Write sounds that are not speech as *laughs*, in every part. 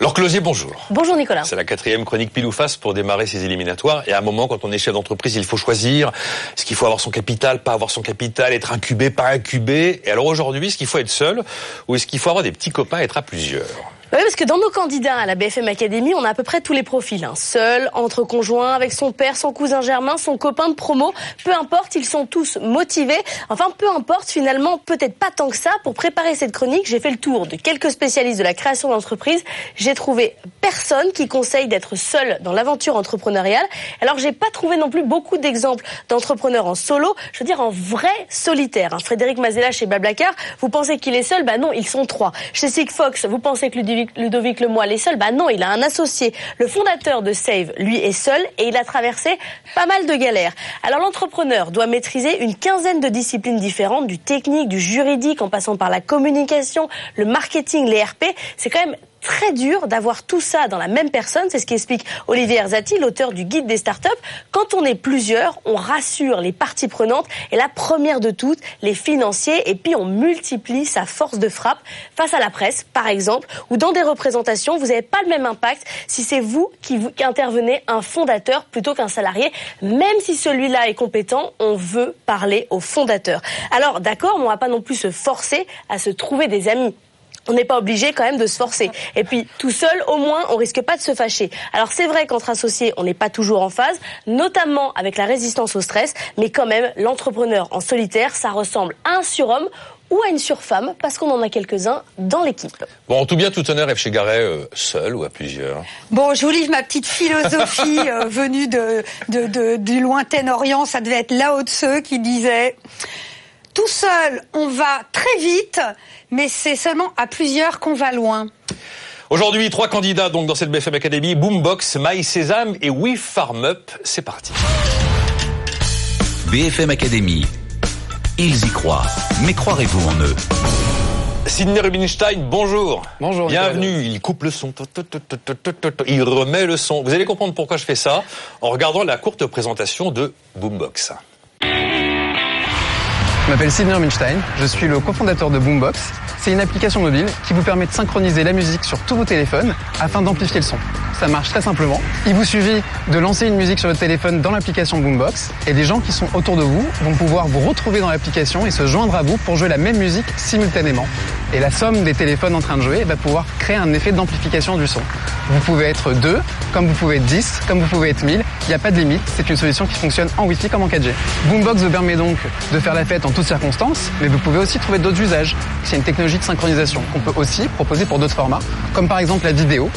Laure Closier, bonjour. Bonjour Nicolas. C'est la quatrième chronique pile ou face pour démarrer ces éliminatoires. Et à un moment, quand on est chef d'entreprise, il faut choisir. Est-ce qu'il faut avoir son capital, pas avoir son capital, être incubé, pas incubé Et alors aujourd'hui, est-ce qu'il faut être seul ou est-ce qu'il faut avoir des petits copains, être à plusieurs? Oui, parce que dans nos candidats à la BFM Academy, on a à peu près tous les profils. Hein. Seul, entre conjoints, avec son père, son cousin germain, son copain de promo. Peu importe, ils sont tous motivés. Enfin, peu importe, finalement, peut-être pas tant que ça. Pour préparer cette chronique, j'ai fait le tour de quelques spécialistes de la création d'entreprise. J'ai trouvé personne qui conseille d'être seul dans l'aventure entrepreneuriale. Alors, j'ai pas trouvé non plus beaucoup d'exemples d'entrepreneurs en solo. Je veux dire, en vrai solitaire. Hein. Frédéric Mazella chez Bablacar, vous pensez qu'il est seul? Bah non, ils sont trois. Chez Sigfox, vous pensez que Ludwig Ludovic, Lemoyle est seul Bah non, il a un associé. Le fondateur de Save, lui, est seul et il a traversé pas mal de galères. Alors l'entrepreneur doit maîtriser une quinzaine de disciplines différentes, du technique, du juridique, en passant par la communication, le marketing, les RP. C'est quand même très dur d'avoir tout ça dans la même personne. C'est ce qu'explique Olivier Erzati, l'auteur du guide des startups. Quand on est plusieurs, on rassure les parties prenantes et la première de toutes, les financiers. Et puis on multiplie sa force de frappe face à la presse, par exemple, ou dans des représentations. Vous n'avez pas le même impact si c'est vous qui, qui intervenez un fondateur plutôt qu'un salarié. Même si celui-là est compétent, on veut parler au fondateur. Alors d'accord, on va pas non plus se forcer à se trouver des amis on n'est pas obligé quand même de se forcer. Et puis tout seul, au moins, on risque pas de se fâcher. Alors c'est vrai qu'entre associés, on n'est pas toujours en phase, notamment avec la résistance au stress, mais quand même, l'entrepreneur en solitaire, ça ressemble à un surhomme ou à une surfemme, parce qu'on en a quelques-uns dans l'équipe. Bon, en tout bien, tout honneur, F. Chegaray, euh, seul ou à plusieurs Bon, je vous livre ma petite philosophie *laughs* euh, venue de, de, de, du lointain Orient. Ça devait être Lao Tse qui disait tout seul, on va très vite, mais c'est seulement à plusieurs qu'on va loin. Aujourd'hui, trois candidats donc dans cette BFM Academy Boombox, My Sésame et We Farm Up. C'est parti. BFM Academy. Ils y croient, mais croirez-vous en eux? Sidney Rubinstein, bonjour. Bonjour. Bienvenue. Il coupe le son. Il remet le son. Vous allez comprendre pourquoi je fais ça en regardant la courte présentation de Boombox. Je m'appelle Sidney Rubinstein, je suis le cofondateur de Boombox. C'est une application mobile qui vous permet de synchroniser la musique sur tous vos téléphones afin d'amplifier le son. Ça marche très simplement. Il vous suffit de lancer une musique sur votre téléphone dans l'application Boombox et les gens qui sont autour de vous vont pouvoir vous retrouver dans l'application et se joindre à vous pour jouer la même musique simultanément. Et la somme des téléphones en train de jouer va pouvoir créer un effet d'amplification du son. Vous pouvez être deux, comme vous pouvez être 10, comme vous pouvez être 1000. Il n'y a pas de limite. C'est une solution qui fonctionne en Wi-Fi comme en 4G. Boombox vous permet donc de faire la fête en toutes circonstances, mais vous pouvez aussi trouver d'autres usages. C'est une technologie de synchronisation qu'on peut aussi proposer pour d'autres formats, comme par exemple la vidéo.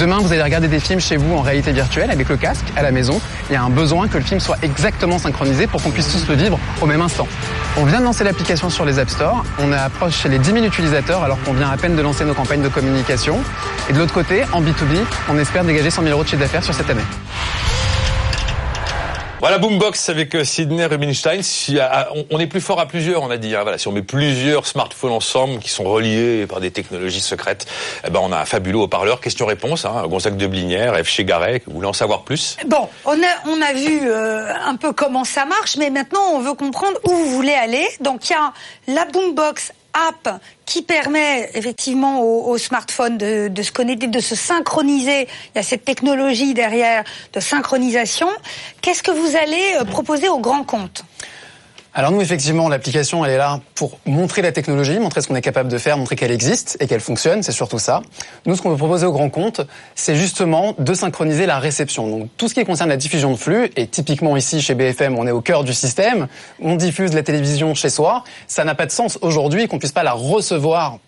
Demain, vous allez regarder des films chez vous en réalité virtuelle avec le casque à la maison. Il y a un besoin que le film soit exactement synchronisé pour qu'on puisse tous le vivre au même instant. On vient de lancer l'application sur les App Store. On approche les 10 000 utilisateurs alors qu'on vient à peine de lancer nos campagnes de communication. Et de l'autre côté, en B2B, on espère dégager 100 000 euros de chiffre d'affaires sur cette année. Voilà Boombox avec euh, Sidney Rubinstein. Si, on est plus fort à plusieurs, on a dit. Hein. voilà, si on met plusieurs smartphones ensemble qui sont reliés par des technologies secrètes, eh ben on a un fabuleux haut-parleur. Question-réponse. Hein, Gonzague de Blinière, F. Chegaray, vous voulez en savoir plus? Bon, on a on a vu euh, un peu comment ça marche, mais maintenant on veut comprendre où vous voulez aller. Donc il y a la Boombox app qui permet effectivement au, smartphone de, de, se connecter, de se synchroniser. Il y a cette technologie derrière de synchronisation. Qu'est-ce que vous allez euh, proposer aux grands comptes alors nous, effectivement, l'application, elle est là pour montrer la technologie, montrer ce qu'on est capable de faire, montrer qu'elle existe et qu'elle fonctionne, c'est surtout ça. Nous, ce qu'on veut proposer aux grands comptes, c'est justement de synchroniser la réception. Donc tout ce qui concerne la diffusion de flux, et typiquement ici chez BFM, on est au cœur du système, on diffuse la télévision chez soi, ça n'a pas de sens aujourd'hui qu'on puisse pas la recevoir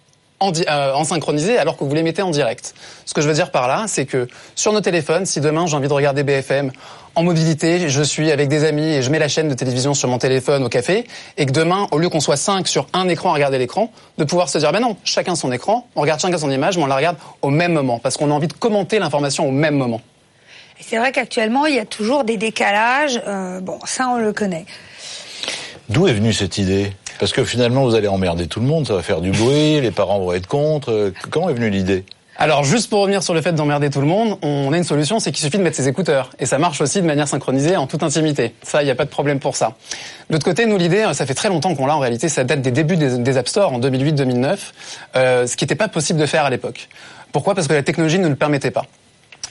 en, euh, en, synchronisé alors que vous les mettez en direct. Ce que je veux dire par là, c'est que sur nos téléphones, si demain j'ai envie de regarder BFM en mobilité, je suis avec des amis et je mets la chaîne de télévision sur mon téléphone au café, et que demain, au lieu qu'on soit cinq sur un écran à regarder l'écran, de pouvoir se dire, ben non, chacun son écran, on regarde chacun son image, mais on la regarde au même moment, parce qu'on a envie de commenter l'information au même moment. C'est vrai qu'actuellement, il y a toujours des décalages. Euh, bon, ça, on le connaît. D'où est venue cette idée? Parce que finalement, vous allez emmerder tout le monde, ça va faire du bruit, les parents vont être contre. Comment est venue l'idée? Alors juste pour revenir sur le fait d'emmerder tout le monde, on a une solution, c'est qu'il suffit de mettre ses écouteurs. Et ça marche aussi de manière synchronisée en toute intimité. Ça, il n'y a pas de problème pour ça. De l'autre côté, nous l'idée, ça fait très longtemps qu'on l'a en réalité, ça date des débuts des, des App Store en 2008-2009, euh, ce qui n'était pas possible de faire à l'époque. Pourquoi? Parce que la technologie ne le permettait pas.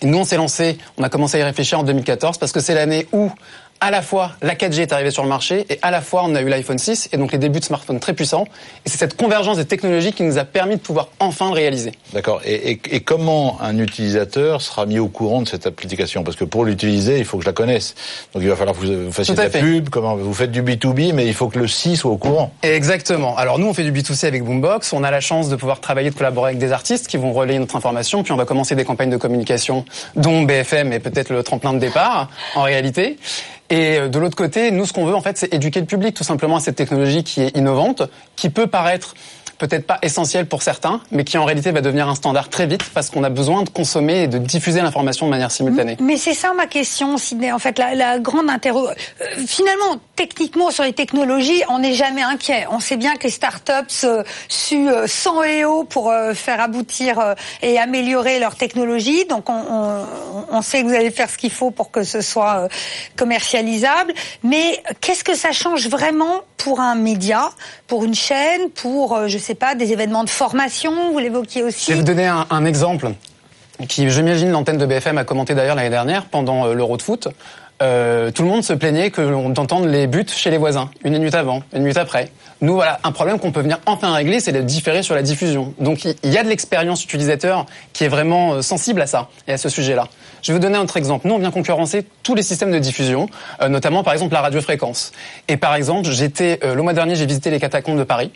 Et nous, on s'est lancé, on a commencé à y réfléchir en 2014 parce que c'est l'année où à la fois la 4G est arrivée sur le marché et à la fois on a eu l'iPhone 6 et donc les débuts de smartphones très puissants. Et c'est cette convergence des technologies qui nous a permis de pouvoir enfin le réaliser. D'accord. Et, et, et, comment un utilisateur sera mis au courant de cette application? Parce que pour l'utiliser, il faut que je la connaisse. Donc il va falloir que vous fassiez de la fait. pub, comment vous faites du B2B, mais il faut que le C soit au courant. Exactement. Alors nous, on fait du B2C avec Boombox. On a la chance de pouvoir travailler, de collaborer avec des artistes qui vont relayer notre information. Puis on va commencer des campagnes de communication, dont BFM est peut-être le tremplin de départ, en réalité. Et euh, de l'autre côté, nous, ce qu'on veut, en fait, c'est éduquer le public tout simplement à cette technologie qui est innovante, qui peut paraître peut-être pas essentiel pour certains, mais qui en réalité va devenir un standard très vite parce qu'on a besoin de consommer et de diffuser l'information de manière simultanée. Mais c'est ça ma question, Sidney. En fait, la, grande interro... Euh, finalement, techniquement, sur les technologies, on n'est jamais inquiet. On sait bien que les startups euh, suent euh, sang et eau pour euh, faire aboutir et améliorer leur technologie. Donc, on, sait que vous allez faire ce qu'il faut pour que ce soit commercialisable. Mais qu'est-ce que ça change vraiment pour un média, pour une chaîne, pour, je sais pas, des événements de formation, vous l'évoquiez aussi. Je vais vous donner un, exemple qui, j'imagine, l'antenne de BFM a commenté d'ailleurs l'année dernière pendant euh, l'Euro de foot. Euh, tout le monde se plaignait que l'on entende les buts chez les voisins, une minute avant, une minute après. Nous, voilà, un problème qu'on peut venir enfin régler, c'est de différer sur la diffusion. Donc, il y a de l'expérience utilisateur qui est vraiment euh, sensible à ça et à ce sujet-là. Je vais vous donner un autre exemple. Nous, on vient concurrencer tous les systèmes de diffusion, euh, notamment, par exemple, la radiofréquence. Et par exemple, j'étais euh, le mois dernier, j'ai visité les catacombes de Paris,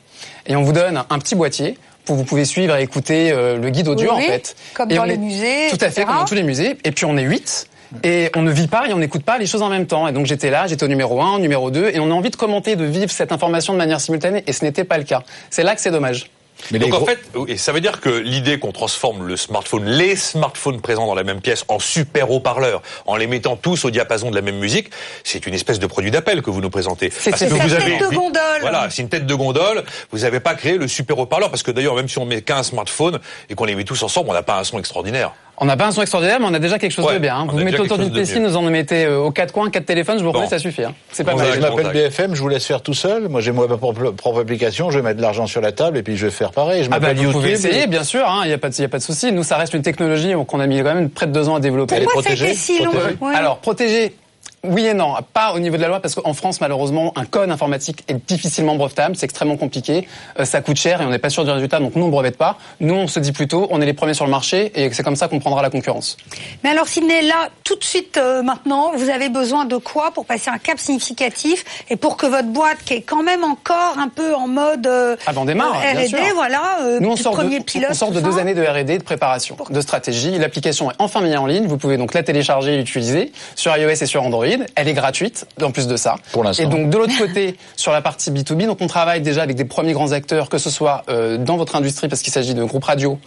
et on vous donne un petit boîtier pour vous pouvez suivre et écouter euh, le guide audio oui, en fait. Comme et dans on les est- musées. Tout à fait, comme dans tous les musées. Et puis on est huit. Et on ne vit pas et on n'écoute pas les choses en même temps. Et donc j'étais là, j'étais au numéro 1, au numéro 2, et on a envie de commenter, de vivre cette information de manière simultanée, et ce n'était pas le cas. C'est là que c'est dommage. Mais Donc en gros- fait, ça veut dire que l'idée qu'on transforme le smartphone, les smartphones présents dans la même pièce, en super haut-parleurs, en les mettant tous au diapason de la même musique, c'est une espèce de produit d'appel que vous nous présentez. C'est- vous tête avez de gondole. Voilà, c'est une tête de gondole. Vous n'avez pas créé le super haut-parleur parce que d'ailleurs, même si on met qu'un smartphone et qu'on les met tous ensemble, on n'a pas un son extraordinaire. On n'a pas un son extraordinaire, mais on a déjà quelque chose Ouais, de bien. hein. Vous mettez autour d'une piscine, vous en mettez euh, aux quatre coins, quatre téléphones, je vous Bon. promets, ça suffit. hein. C'est pas Bon, mal. je m'appelle. BFM, je vous laisse faire tout seul. Moi, j'ai ma propre, propre application, je vais mettre de l'argent sur la table et puis je vais faire pareil. Je Ah bah, vous YouTube. pouvez essayer, bien sûr, il n'y a, pas de- y a pas de souci. Nous, ça reste une technologie qu'on a mis quand même près de deux ans à développer. Elle est Pourquoi ça a été protégée si long? Ouais. Alors, protéger, oui et non. Pas au niveau de la loi, parce qu'en France, malheureusement, un code informatique est difficilement brevetable. C'est extrêmement compliqué. Euh, ça coûte cher et on n'est pas sûr du résultat. Donc, nous, on ne brevette pas. Nous, on se dit plutôt, on est les premiers sur le marché et c'est comme ça qu'on prendra la concurrence. Mais alors, Sidney, là, tout de suite, euh, maintenant, vous avez besoin de quoi pour passer un cap significatif et pour que votre boîte, qui est quand même encore un peu en mode euh, Ah ben, on démarre, bien R&D, voilà, Nous, on sort, premier de, pilote, on sort de deux ça. années de R&D, de préparation, de stratégie. L'application est enfin mise en ligne. Vous pouvez donc la télécharger et l'utiliser sur iOS et sur Android. Elle est gratuite, en plus de ça. Pour l'instant. Et donc, de l'autre côté, *laughs* sur la partie B2B, donc on travaille déjà avec des premiers grands acteurs, que ce soit euh, dans votre industrie, parce qu'il s'agit de groupes radio,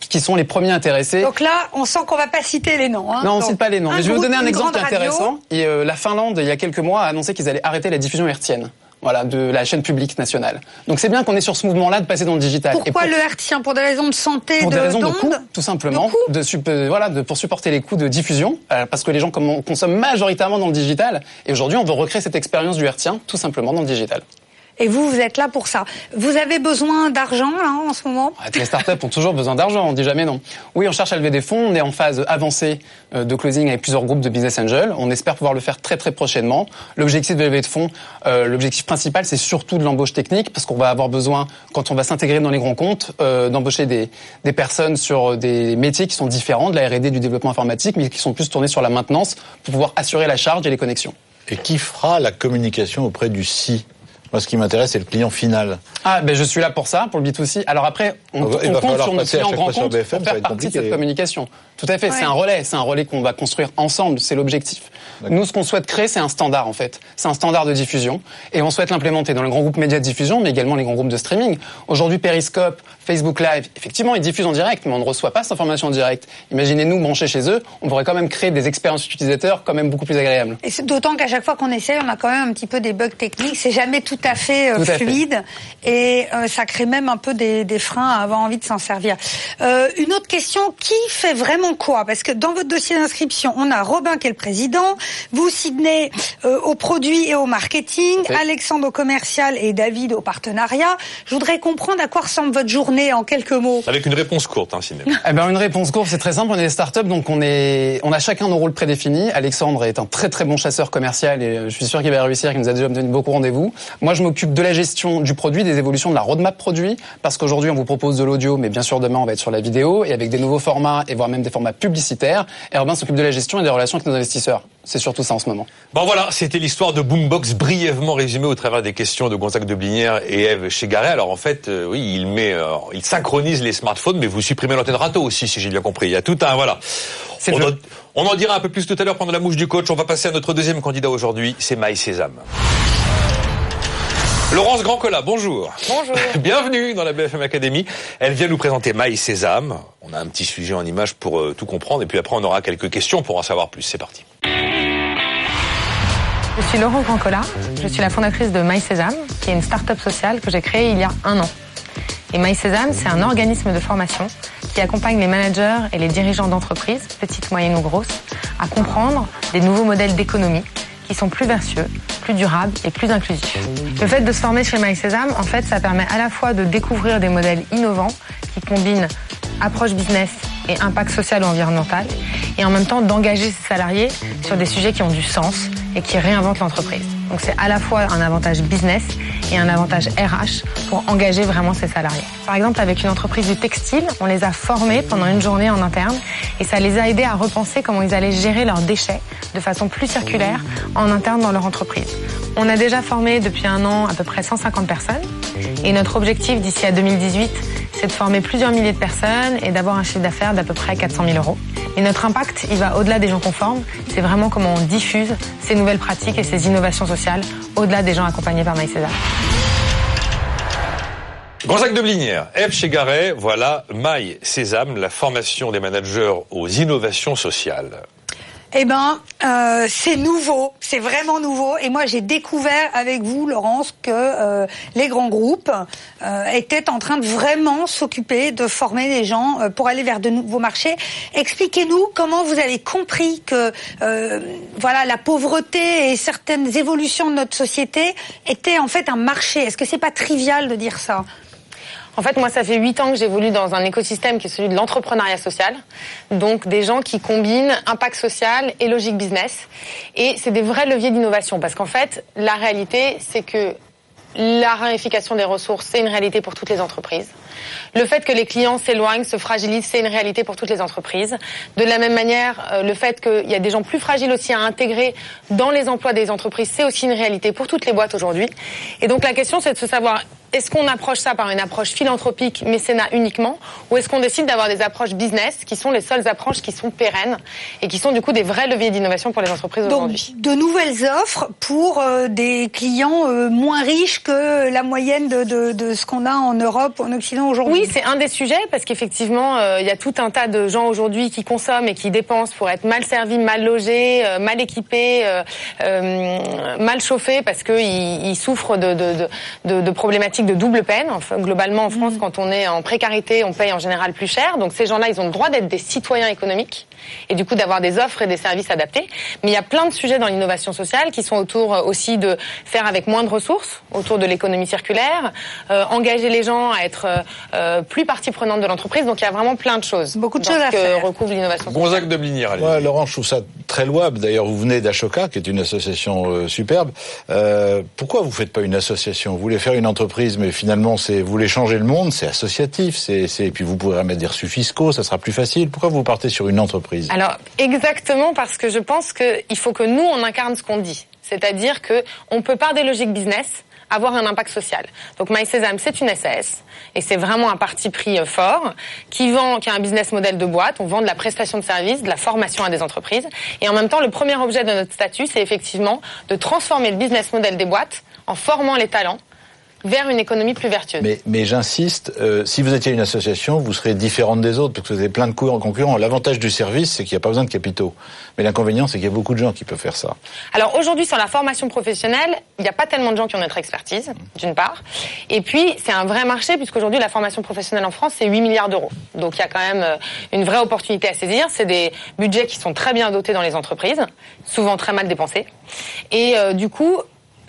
qui sont les premiers intéressés. Donc là, on sent qu'on va pas citer les noms. Hein. Non, on Donc, cite pas les noms. Mais je vais vous donner un exemple intéressant. Et, euh, la Finlande, il y a quelques mois, a annoncé qu'ils allaient arrêter la diffusion hertzienne. Voilà, de la chaîne publique nationale. Donc c'est bien qu'on est sur ce mouvement-là de passer dans le digital. Et Pourquoi pour- le hertzien Pour des raisons de santé, pour de des raisons de coût, tout simplement, De coût de sup- euh, voilà, de, pour supporter les coûts de diffusion, euh, parce que les gens comme- consomment majoritairement dans le digital. Et aujourd'hui, on veut recréer cette expérience du hertzien, tout simplement dans le digital. Et vous, vous êtes là pour ça. Vous avez besoin d'argent là en ce moment? Ah, Les startups ont toujours besoin d'argent, on dit jamais non. Oui, on cherche à lever des fonds, on est en phase avancée euh, de closing avec plusieurs groupes de business angels. On espère pouvoir le faire très très prochainement. L'objectif de lever de fonds, euh, l'objectif principal, c'est surtout de l'embauche technique, parce qu'on va avoir besoin, quand on va s'intégrer dans les grands comptes, euh, d'embaucher des, des personnes sur des métiers qui sont différents de la R&D, du développement informatique, mais qui sont plus tournés sur la maintenance pour pouvoir assurer la charge et les connexions. Et qui fera la communication auprès du si Moi, ce qui m'intéresse, c'est le client final. Ah, ben je suis là pour ça, pour le B2C. Alors après, on, va- on compte sur nos clients grands comptes BFM, pour faire partie de cette communication. Tout à fait, Ouais. c'est un relais, c'est un relais qu'on va construire ensemble, c'est l'objectif. Nous, ce qu'on souhaite créer, c'est un standard en fait. C'est un standard de diffusion et on souhaite l'implémenter dans les grands groupes médias de diffusion, mais également les grands groupes de streaming. Aujourd'hui, Periscope Facebook Live, effectivement, ils diffusent en direct, mais on ne reçoit pas cette information en direct. Imaginez-nous brancher chez eux, on pourrait quand même créer des expériences utilisateurs quand même beaucoup plus agréables. Et d'autant qu'à chaque fois qu'on essaye, on a quand même un petit peu des bugs techniques. C'est jamais tout à fait euh, fluide et euh, ça crée même un peu des, des freins à avoir envie de s'en servir. Euh, une autre question qui fait vraiment quoi? Parce que dans votre dossier d'inscription, on a Robin qui est le président, vous Sydney euh, au produit et au marketing, Alexandre au commercial et David au partenariat. Je voudrais comprendre à quoi ressemble votre journée en quelques mots Avec une réponse courte, hein, *laughs* eh ben, Une réponse courte, c'est très simple. On est des startups, donc on, est, on a chacun nos rôles prédéfinis. Alexandre est un très très bon chasseur commercial et je suis sûr qu'il va réussir, qu'il nous a déjà obtenu beaucoup rendez-vous. Moi, je m'occupe de la gestion du produit, des évolutions de la roadmap produit, parce qu'aujourd'hui, on vous propose de l'audio, mais bien sûr, demain, on va être sur la vidéo et avec des nouveaux formats et voire même des formats publicitaires. Robin s'occupe de la gestion et des relations avec nos investisseurs. C'est surtout ça en ce moment. Bon voilà, c'était l'histoire de Boombox brièvement résumée au travers des questions de Gonzague de Blinière et Eve Chegaré. Alors en fait, euh, oui, il met, euh, il synchronise les smartphones, mais vous supprimez l'antenne râteau aussi, si j'ai bien compris. Il y a tout un voilà. On, on, en dira un peu plus tout à l'heure pendant la mouche du coach. On va passer à notre deuxième candidat aujourd'hui, c'est Maï Sésame. Laurence Grandcola, bonjour. Bonjour. *laughs* Bienvenue dans la BFM Academy. Elle vient nous présenter Maï Sésame. On a un petit sujet en image pour euh, tout comprendre et puis après on aura quelques questions pour en savoir plus. C'est parti. Je suis Laurent Grancola, je suis la fondatrice de MySésame, qui est une start-up sociale que j'ai créée il y a un an. Et MySésame, c'est un organisme de formation qui accompagne les managers et les dirigeants d'entreprises, petites, moyennes ou grosses, à comprendre des nouveaux modèles d'économie qui sont plus vertueux, plus durables et plus inclusifs. Le fait de se former chez MySésame, en fait, ça permet à la fois de découvrir des modèles innovants qui combinent approche business et impact social ou environnemental, et en même temps d'engager ses salariés sur des sujets qui ont du sens et qui réinventent l'entreprise. Donc c'est à la fois un avantage business et un avantage RH pour engager vraiment ses salariés. Par exemple, avec une entreprise du textile, on les a formés pendant une journée en interne et ça les a aidés à repenser comment ils allaient gérer leurs déchets de façon plus circulaire en interne dans leur entreprise. On a déjà formé depuis un an à peu près 150 personnes et notre objectif d'ici à 2018, c'est de former plusieurs milliers de personnes et d'avoir un chiffre d'affaires d'à peu près 400 000 euros. Et notre impact, il va au-delà des gens conformes. C'est vraiment comment on diffuse ces nouvelles pratiques et ces innovations sociales au-delà des gens accompagnés par MyCésar. Gonzague de Blinière, F. Chegaray, voilà Maï la formation des managers aux innovations sociales. Eh ben, euh, c'est nouveau, c'est vraiment nouveau. Et moi, j'ai découvert avec vous, Laurence, que euh, les grands groupes euh, étaient en train de vraiment s'occuper de former les gens pour aller vers de nouveaux marchés. Expliquez-nous comment vous avez compris que voilà la pauvreté et certaines évolutions de notre société étaient en fait un marché. Est-ce que c'est pas trivial de dire ça? En fait, moi, ça fait huit ans que j'évolue dans un écosystème qui est celui de l'entrepreneuriat social. Donc, des gens qui combinent impact social et logique business. Et c'est des vrais leviers d'innovation. Parce qu'en fait, la réalité, c'est que la ramification des ressources, c'est une réalité pour toutes les entreprises. Le fait que les clients s'éloignent, se fragilisent, c'est une réalité pour toutes les entreprises. De la même manière, euh, le fait qu'il y a des gens plus fragiles aussi à intégrer dans les emplois des entreprises, c'est aussi une réalité pour toutes les boîtes aujourd'hui. Et donc la question, c'est de se savoir est-ce qu'on approche ça par une approche philanthropique, mécénat uniquement, ou est-ce qu'on décide d'avoir des approches business qui sont les seules approches qui sont pérennes et qui sont du coup des vrais leviers d'innovation pour les entreprises aujourd'hui? De nouvelles offres pour euh, des clients euh, moins riches que la moyenne de, de, de ce qu'on a en Europe en Occident aujourd'hui? Oui, c'est un des sujets parce qu'effectivement, euh, il y a tout un tas de gens aujourd'hui qui consomment et qui dépensent pour être mal servis, mal logés, mal équipés, mal chauffés parce qu'ils ils souffrent de, de, de, de de double peine. Enfin, globalement, en France, mm. quand on est en précarité, on paye en général plus cher. Donc ces gens-là, ils ont le droit d'être des citoyens économiques et du coup d'avoir des offres et des services adaptés. Mais il y a plein de sujets dans l'innovation sociale qui sont autour euh, aussi de faire avec moins de ressources, autour de l'économie circulaire, euh, engager les gens à être euh, plus partie prenante de l'entreprise. Donc il y a vraiment plein de choses. Beaucoup de choses à faire. recouvre l'innovation sociale. Gonzague de Blinière, allez. Ouais, Laurent, je trouve ça très louable. D'ailleurs, vous venez d'Ashoka, qui est une association superbe. pourquoi vous faites pas une association? Vous voulez faire une entreprise, mais finalement, c'est vous voulez changer le monde, c'est associatif, c'est et puis vous pourrez mettre des reçus fiscaux, ça sera plus facile. Pourquoi vous partez sur une entreprise? Alors exactement parce que je pense qu'il faut que nous on incarne ce qu'on dit, c'est-à-dire que on peut par des logiques business avoir un impact social. Donc MySesame, c'est une SAS et c'est vraiment un parti pris euh, fort qui vend, qui a un business model de boîte. On vend de la prestation de services, de la formation à des entreprises et en même temps, le premier objet de notre statut, c'est effectivement de transformer le business model des boîtes en formant les talents vers une économie plus vertueuse. Mais, mais j'insiste, euh, si vous étiez une association, vous serez différente des autres, parce que vous avez plein de concurrents. L'avantage du service, c'est qu'il n'y a pas besoin de capitaux. Mais l'inconvénient, c'est qu'il y a beaucoup de gens qui peuvent faire ça. Alors aujourd'hui, sur la formation professionnelle, il n'y a pas tellement de gens qui ont notre expertise, d'une part. Et puis, c'est un vrai marché, puisqu'aujourd'hui, la formation professionnelle en France, c'est 8 milliards d'euros. Donc il y a quand même euh, une vraie opportunité à saisir. C'est des budgets qui sont très bien dotés dans les entreprises, souvent très mal dépensés. Et euh, du coup,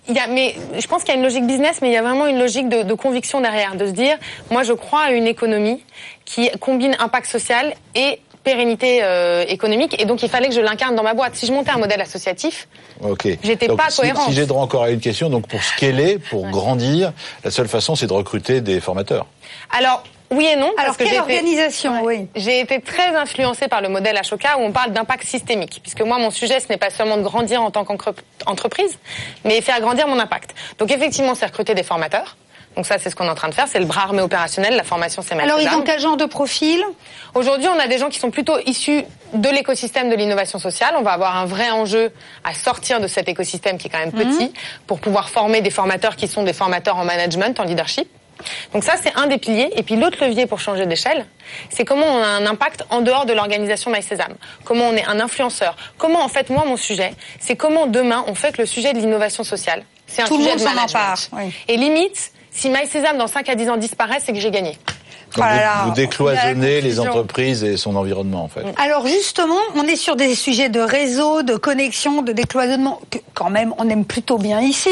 il y a, mais je pense qu'il y a une logique business, mais il y a vraiment une logique de, de, conviction derrière, de se dire, moi je crois à une économie qui combine impact social et pérennité euh, économique, et donc il fallait que je l'incarne dans ma boîte. Si je montais un modèle associatif, okay. j'étais pas si, cohérent. Si j'ai droit encore à une question, donc pour scaler, pour ouais. grandir, la seule façon c'est de recruter des formateurs. Alors oui et non. Alors quelle que organisation été, oui. J'ai été très influencée par le modèle Ashoka où on parle d'impact systémique, puisque moi mon sujet ce n'est pas seulement de grandir en tant qu'entreprise, mais faire grandir mon impact. Donc effectivement c'est recruter des formateurs. Donc ça, c'est ce qu'on est en train de faire, c'est le bras armé opérationnel, la formation c'est Alors ils ont quel genre de profil? Aujourd'hui, on a des gens qui sont plutôt issus de l'écosystème de l'innovation sociale. On va avoir un vrai enjeu à sortir de cet écosystème qui est quand même petit, mmh. pour pouvoir former des formateurs qui sont des formateurs en management, en leadership. Donc ça, c'est un des piliers. Et puis l'autre levier pour changer d'échelle, c'est comment on a un impact en dehors de l'organisation MySésame. Comment on est un influenceur. Comment, en fait, moi, mon sujet, c'est comment demain, on fait que le sujet de l'innovation sociale, c'est un Tout sujet le monde de management. Part, oui. Et limite, si MySésame, dans 5 à 10 ans, disparaît, c'est que j'ai gagné. Donc vous, vous, décloisonnez les entreprises et son environnement, en fait. Alors justement, on est sur des sujets de réseau, de connexion, de décloisonnement que quand même on aime plutôt bien ici.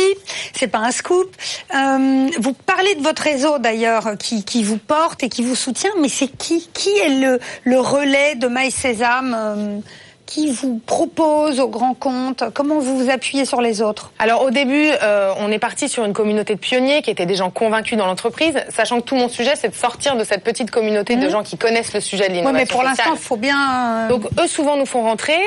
C'est pas un scoop. Euh, vous parlez de votre réseau d'ailleurs qui, qui, vous porte et qui vous soutient, mais c'est qui Qui est le, le relais de MySésame euh, qui vous propose au grand compte? Comment vous vous appuyez sur les autres? Alors au début, euh, on est parti sur une communauté de pionniers qui étaient des gens convaincus dans l'entreprise, sachant que tout mon sujet, c'est de sortir de cette petite communauté mmh. de gens qui connaissent le sujet de l'innovation oui, mais pour l'instant, il faut bien... Donc eux, souvent, nous font rentrer.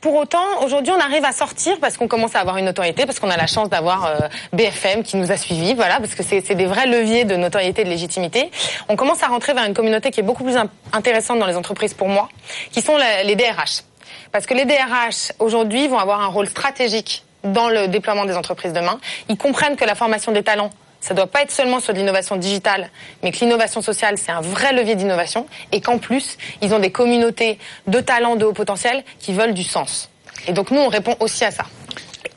Pour autant, aujourd'hui, on arrive à sortir parce qu'on commence à avoir une notoriété, parce qu'on a la chance d'avoir euh, BFM qui nous a suivis, voilà, parce que c'est des vrais leviers de notoriété et de légitimité. On commence à rentrer vers une communauté qui est beaucoup plus intéressante dans les entreprises pour moi, qui sont les DRH. Parce que les DRH, aujourd'hui, vont avoir un rôle stratégique dans le déploiement des entreprises demain. Ils comprennent que la formation des talents, ça ne doit pas être seulement sur de l'innovation digitale, mais que l'innovation sociale, c'est un vrai levier d'innovation, et qu'en plus, ils ont des communautés de talents de haut potentiel qui veulent du sens. Et donc nous, on répond aussi à ça.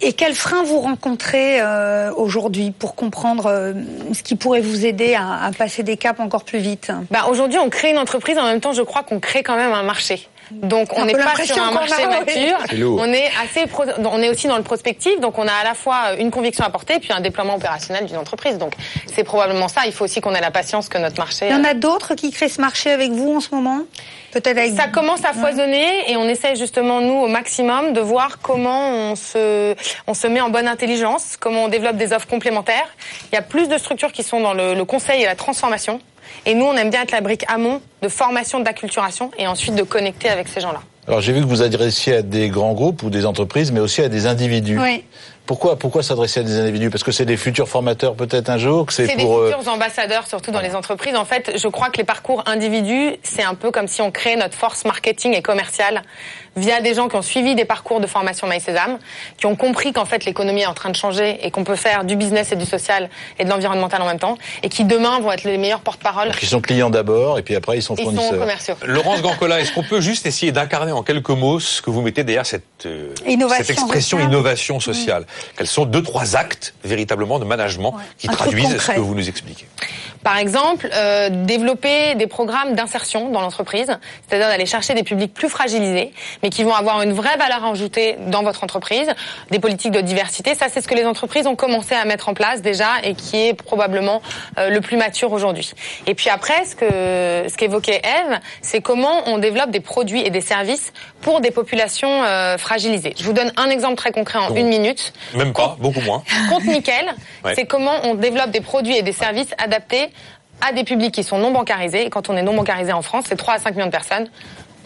Et quels freins vous rencontrez euh, aujourd'hui pour comprendre euh, ce qui pourrait vous aider à, à, passer des caps encore plus vite? Bah, Aujourd'hui, on crée une entreprise, en même temps, je crois qu'on crée quand même un marché. Donc on n'est pas sur un marché a, mature, on est assez pro... on est aussi dans le prospectif, donc on a à la fois une conviction à porter puis un déploiement opérationnel d'une entreprise. Donc c'est probablement ça, il faut aussi qu'on ait la patience que notre marché Il y en a d'autres qui créent ce marché avec vous en ce moment? Peut-être avec Ça commence à foisonner ouais. et on essaie justement nous au maximum de voir comment on se on se met en bonne intelligence, comment on développe des offres complémentaires. Il y a plus de structures qui sont dans le, le conseil et la transformation. Et nous, on aime bien être la brique amont de formation, d'acculturation et ensuite de connecter avec ces gens-là. Alors j'ai vu que vous adressiez à des grands groupes ou des entreprises, mais aussi à des individus. Oui. Pourquoi, pourquoi s'adresser à des individus? Parce que c'est des futurs formateurs peut-être un jour que c'est pour des futurs ambassadeurs surtout dans les entreprises. En fait, je crois que les parcours individus, c'est un peu comme si on crée notre force marketing et commerciale via des gens qui ont suivi des parcours de formation MySésame, qui ont compris qu'en fait l'économie est en train de changer et qu'on peut faire du business et du social et de l'environnemental en même temps, et qui demain vont être les meilleurs porte-parole. Qui sont clients d'abord et puis après ils sont ils fournisseurs. Sont commerciaux. Laurence Gancola, est-ce qu'on peut juste essayer d'incarner en quelques mots ce que vous mettez derrière cette, euh, innovation cette expression sociale. innovation sociale? Mmh. Quels sont deux trois actes véritablement de management ouais. qui un traduisent ce que vous nous expliquez? Par exemple, euh, développer des programmes d'insertion dans l'entreprise, c'est-à-dire d'aller chercher des publics plus fragilisés, mais qui vont avoir une vraie valeur ajoutée dans votre entreprise, des politiques de diversité. Ça, c'est ce que les entreprises ont commencé à mettre en place déjà et qui est probablement euh, le plus mature aujourd'hui. Et puis après, ce que ce qu'évoquait Eve, c'est comment on développe des produits et des services pour des populations euh, fragilisées. Je vous donne un exemple très concret en une minute. Même pas, beaucoup moins. Compte nickel, *laughs* Ouais. c'est comment on développe des produits et des services adaptés à des publics qui sont non bancarisés. Et quand on est non bancarisé en France, c'est 3 à 5 millions de personnes.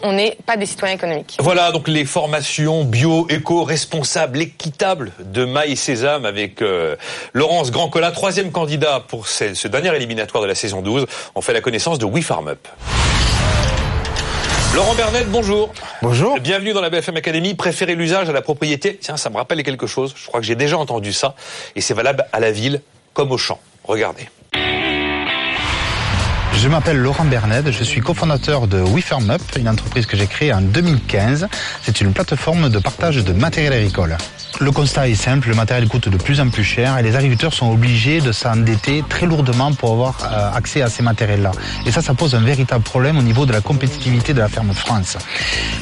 On n'est pas des citoyens économiques. Voilà donc les formations bio, éco, responsables, équitables de Maï Sésame avec euh, Laurence Grandcola, troisième candidat pour ce, ce dernier éliminatoire de la saison 12. On fait la connaissance de We Farm Up. Laurent Bernet, bonjour. Bonjour. Bienvenue dans la BFM Academy. Préférer l'usage à la propriété. Tiens, ça me rappelle quelque chose. Je crois que j'ai déjà entendu ça. Et c'est valable à la ville comme au champ. Regardez. Je m'appelle Laurent Bernet, je suis cofondateur de WeFarmUp, une entreprise que j'ai créée en 2015. C'est une plateforme de partage de matériel agricole. Le constat est simple, le matériel coûte de plus en plus cher et les agriculteurs sont obligés de s'endetter très lourdement pour avoir euh, accès à ces matériels-là. Et ça, ça pose un véritable problème au niveau de la compétitivité de la ferme France.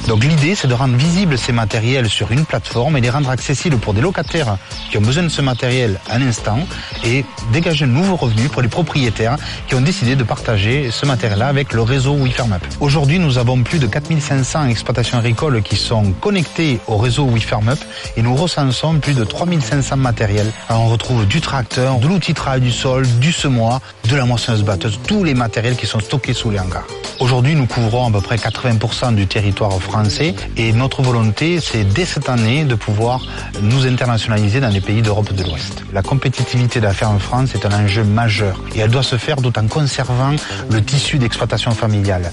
Donc l'idée, c'est de rendre visibles ces matériels sur une plateforme et les rendre accessibles pour des locataires qui ont besoin de ce matériel à l'instant et dégager un nouveau revenu pour les propriétaires qui ont décidé de partager ce matériel-là avec le réseau WeFarmUp. Aujourd'hui, nous avons plus de 4500 exploitations agricoles qui sont connectées au réseau WeFarmUp et nous recensons plus de 3500 matériels. On retrouve du tracteur, de l'outil travail du sol, du semoir, de la moissonneuse batteuse, tous les matériels qui sont stockés sous les hangars. Aujourd'hui, nous couvrons à peu près 80% du territoire français et notre volonté, c'est dès cette année de pouvoir nous internationaliser dans les pays d'Europe de l'Ouest. La compétitivité de la ferme France est un enjeu majeur et elle doit se faire tout en conservant le tissu d'exploitation familiale.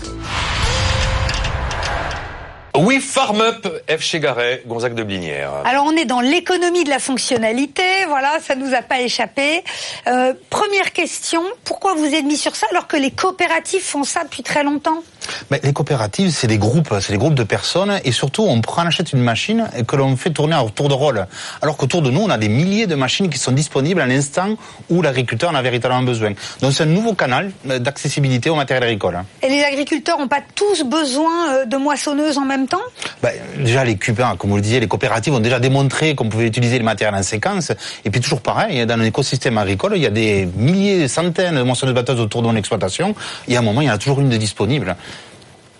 Oui, Farm Up, F. Chegaray, Gonzague de Blinière. Alors on est dans l'économie de la fonctionnalité, voilà, ça nous a pas échappé. Euh, première question, pourquoi vous êtes mis sur ça alors que les coopératives font ça depuis très longtemps? Mais Les coopératives, c'est des groupes, c'est des groupes de personnes et surtout on prend, on achète une machine et que l'on fait tourner à tour de rôle. Alors qu'autour de nous, on a des milliers de machines qui sont disponibles à l'instant où l'agriculteur en a véritablement besoin. Donc c'est un nouveau canal d'accessibilité au matériel agricole. Et les agriculteurs n'ont pas tous besoin euh, de moissonneuses en même temps? Ben, Déjà, les cubains, comme vous le disiez, les coopératives ont déjà démontré qu'on pouvait utiliser le matériel en séquence. Et puis toujours pareil, dans un écosystème agricole, il y a des milliers, centaines de moissonneuses batteuses autour de mon exploitation. Y a un moment, il y en a toujours une de disponible.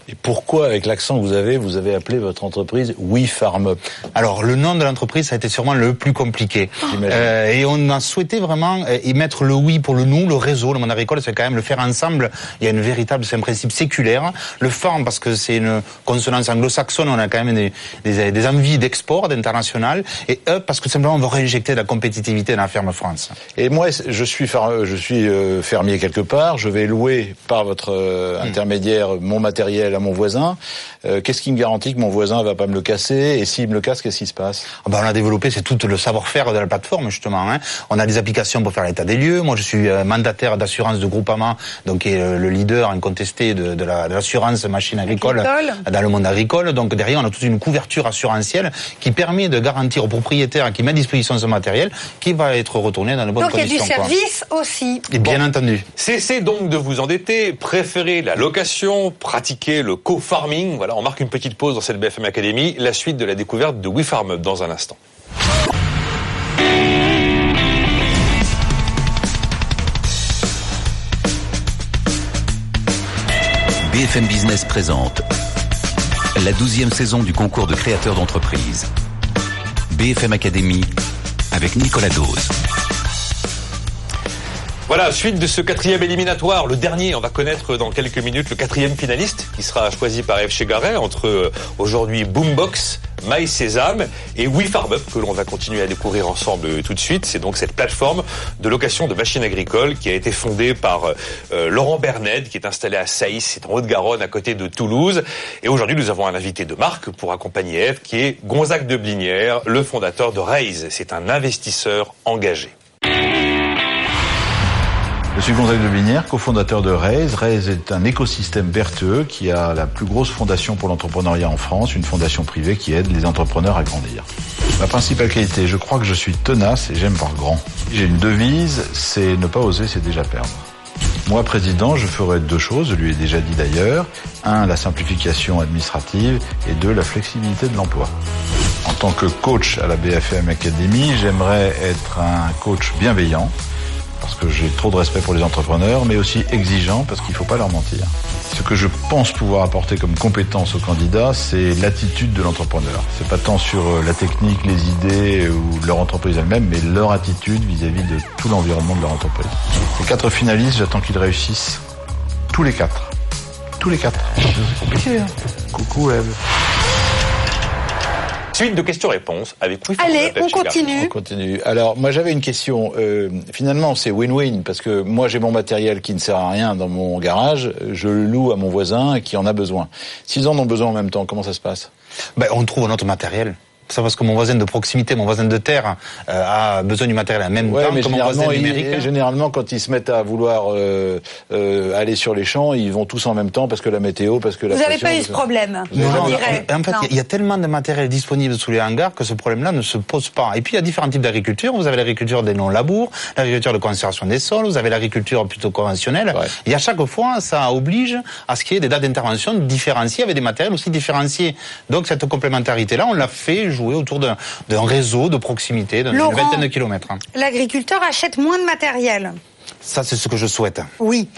Et pourquoi, avec l'accent que vous avez, vous avez appelé votre entreprise We Farm Up Alors, le nom de l'entreprise, ça a été sûrement le plus compliqué. Euh, et on a souhaité vraiment euh, y mettre le oui pour le nous, le réseau, le monde agricole, c'est quand même le faire ensemble. Il y a une véritable, c'est un principe séculaire. Le farm, parce que c'est une consonance anglo-saxonne, on a quand même des, des, des envies d'export, d'international. Et up, parce que simplement, on veut réinjecter de la compétitivité dans la ferme France. Et moi, je suis, je suis euh, fermier quelque part. Je vais louer par votre hmm. intermédiaire mon matériel à mon voisin. Euh, qu'est-ce qui me garantit que mon voisin va pas me le casser? Et s'il me le casse, qu'est-ce qui se passe? Ah ben, On a développé, c'est tout le savoir-faire de la plateforme, justement. Hein. On a des applications pour faire l'état des lieux. Moi, je suis euh, mandataire d'assurance de Groupama, donc qui est euh, le leader incontesté de, de l'assurance machine agricole, dans le monde agricole. Donc derrière, on a toute une couverture assurantielle qui permet de garantir aux propriétaires qui met à disposition ce matériel qui va être retourné dans le bonnes conditions. Donc il y a du service aussi. Et bien entendu. Cessez donc de vous endetter, préférez la location, pratiquez le co-farming. Voilà, on marque une petite pause dans cette BFM Academy. La suite de la découverte de WeFarm dans un instant. BFM Business présente la douzième saison du concours de créateurs d'entreprise. BFM Academy avec Nicolas Dose. Voilà, suite de ce quatrième éliminatoire, le dernier, on va connaître dans quelques minutes le quatrième finaliste qui sera choisi par F. Chegaray entre euh, aujourd'hui Boombox, My Sésame et WeFarmUp que l'on va continuer à découvrir ensemble euh, tout de suite. C'est donc cette plateforme de location de machines agricoles qui a été fondée par euh, Laurent Bernet qui est installé à Saïs, c'est en Haute-Garonne à côté de Toulouse. Et aujourd'hui, nous avons un invité de marque pour accompagner F qui est Gonzague de Blinière, le fondateur de Raise. C'est un investisseur engagé. Je suis Gonzague de Binière, cofondateur de Raise. Raise est un écosystème vertueux qui a la plus grosse fondation pour l'entrepreneuriat en France, une fondation privée qui aide les entrepreneurs à grandir. Ma principale qualité, je crois que je suis tenace et j'aime par grand. J'ai une devise, c'est ne pas oser, c'est déjà perdre. Moi, président, je ferai deux choses, je lui ai déjà dit d'ailleurs. Un, la simplification administrative et deux, la flexibilité de l'emploi. En tant que coach à la BFM Academy, j'aimerais être un coach bienveillant, parce que j'ai trop de respect pour les entrepreneurs, mais aussi exigeant parce qu'il ne faut pas leur mentir. Ce que je pense pouvoir apporter comme compétence aux candidats, c'est l'attitude de l'entrepreneur. C'est pas tant sur euh, la technique, les idées ou leur entreprise elle-même, mais leur attitude vis-à-vis de tout l'environnement de leur entreprise. Les quatre finalistes, j'attends qu'ils réussissent. Tous les quatre. Tous les quatre. C'est compliqué, Coucou Eve. Suite de questions-réponses avec Allez, on continue. On continue. Alors, moi, j'avais une question. Euh, finalement, c'est win-win parce que moi, j'ai mon matériel qui ne sert à rien dans mon garage. Je le loue à mon voisin qui en a besoin. S'ils en ont besoin en même temps, comment ça se passe? Ben, On trouve notre matériel. Ça parce que mon voisin de proximité, mon voisin de terre, euh, a besoin du matériel en même Ouais, temps mais que mon voisin généralement, numérique. généralement, quand ils se mettent à vouloir euh, euh, aller sur les champs, ils vont tous en même temps parce que la météo, parce que la Vous n'avez pas eu ce problème, Non, je non, dirais. en fait, il y a tellement de matériel disponible sous les hangars que ce problème-là ne se pose pas. Et puis, il y a différents types d'agriculture. Vous avez l'agriculture des non-labours, l'agriculture de conservation des sols, vous avez l'agriculture plutôt conventionnelle. Ouais. Et à chaque fois, ça oblige à ce qu'il y ait des dates d'intervention différenciées avec des matériels aussi différenciés. Donc, cette complémentarité-là, on l'a fait jouer autour d'un réseau de proximité d'une vingtaine de kilomètres. L'agriculteur achète moins de matériel. Ça, c'est ce que je souhaite. Oui.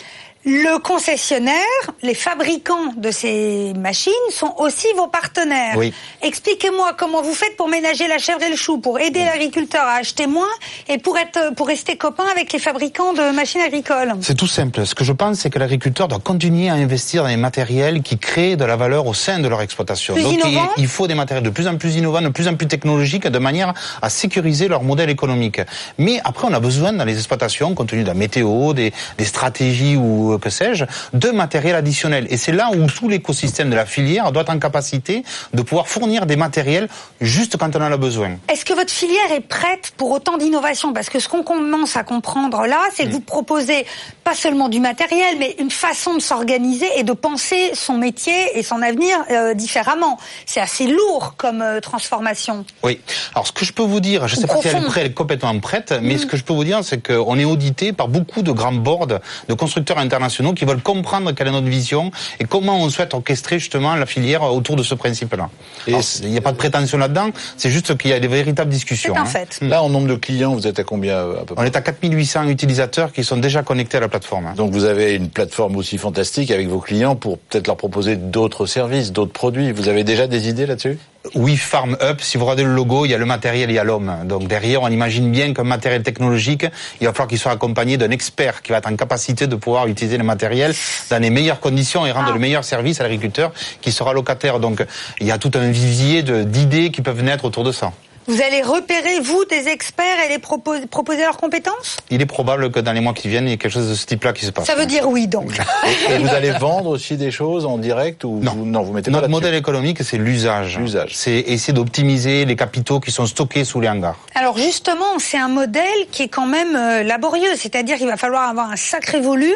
Le concessionnaire, les fabricants de ces machines sont aussi vos partenaires. Oui. Expliquez-moi comment vous faites pour ménager la chèvre et le chou, pour aider l'agriculteur à acheter moins et pour être, pour rester copain avec les fabricants de machines agricoles. C'est tout simple. Ce que je pense, c'est que l'agriculteur doit continuer à investir dans les matériels qui créent de la valeur au sein de leur exploitation. Plus Donc il, innovants il faut des matériels de plus en plus innovants, de plus en plus technologiques, de manière à sécuriser leur modèle économique. Mais après, on a besoin dans les exploitations, compte tenu de la météo, des, des stratégies ou euh, que sais-je, de matériel additionnel. Et c'est là où tout l'écosystème de la filière doit être en capacité de pouvoir fournir des matériels juste quand on en a besoin. Est-ce que votre filière est prête pour autant d'innovation? Parce que ce qu'on commence à comprendre là, c'est Mm. que vous proposez pas seulement du matériel, mais une façon de s'organiser et de penser son métier et son avenir euh, différemment. C'est assez lourd comme euh, transformation. Oui. Alors, ce que je peux vous dire, je ne sais pas si elle est prête, elle est complètement prête, mais ce que je peux vous dire, c'est qu'on est audité par beaucoup de grands boards de constructeurs internationaux qui veulent comprendre quelle est notre vision et comment on souhaite orchestrer justement la filière autour de ce principe-là. Il n'y a pas de prétention là-dedans, c'est juste qu'il y a des véritables discussions. Un hein. fait. Là, en nombre de clients, vous êtes à combien à peu On près est à 4800 utilisateurs qui sont déjà connectés à la plateforme. hein. Donc vous avez une plateforme aussi fantastique avec vos clients pour peut-être leur proposer d'autres services, d'autres produits. Vous avez déjà des idées là-dessus? Oui, Farm Up, si vous regardez le logo, il y a le matériel, il y a l'homme. Donc derrière, on imagine bien qu'un matériel technologique, il va falloir qu'il soit accompagné d'un expert qui va être en capacité de pouvoir utiliser le matériel dans les meilleures conditions et rendre le meilleur service à l'agriculteur qui sera locataire. Donc il y a tout un vivier d'idées qui peuvent naître autour de ça. Vous allez repérer, vous, des experts et les propos- proposer leurs compétences? Il est probable que dans les mois qui viennent, il y ait quelque chose de ce type-là qui se passe. Ça veut dire oui, donc. *laughs* et, et vous *laughs* allez vendre aussi des choses en direct ou Non. vous, non, vous mettez pas Notre modèle économique, c'est l'usage. L'usage. C'est essayer d'optimiser les capitaux qui sont stockés sous les hangars. Alors justement, c'est un modèle qui est quand même euh, laborieux, c'est-à-dire qu'il va falloir avoir un sacré volume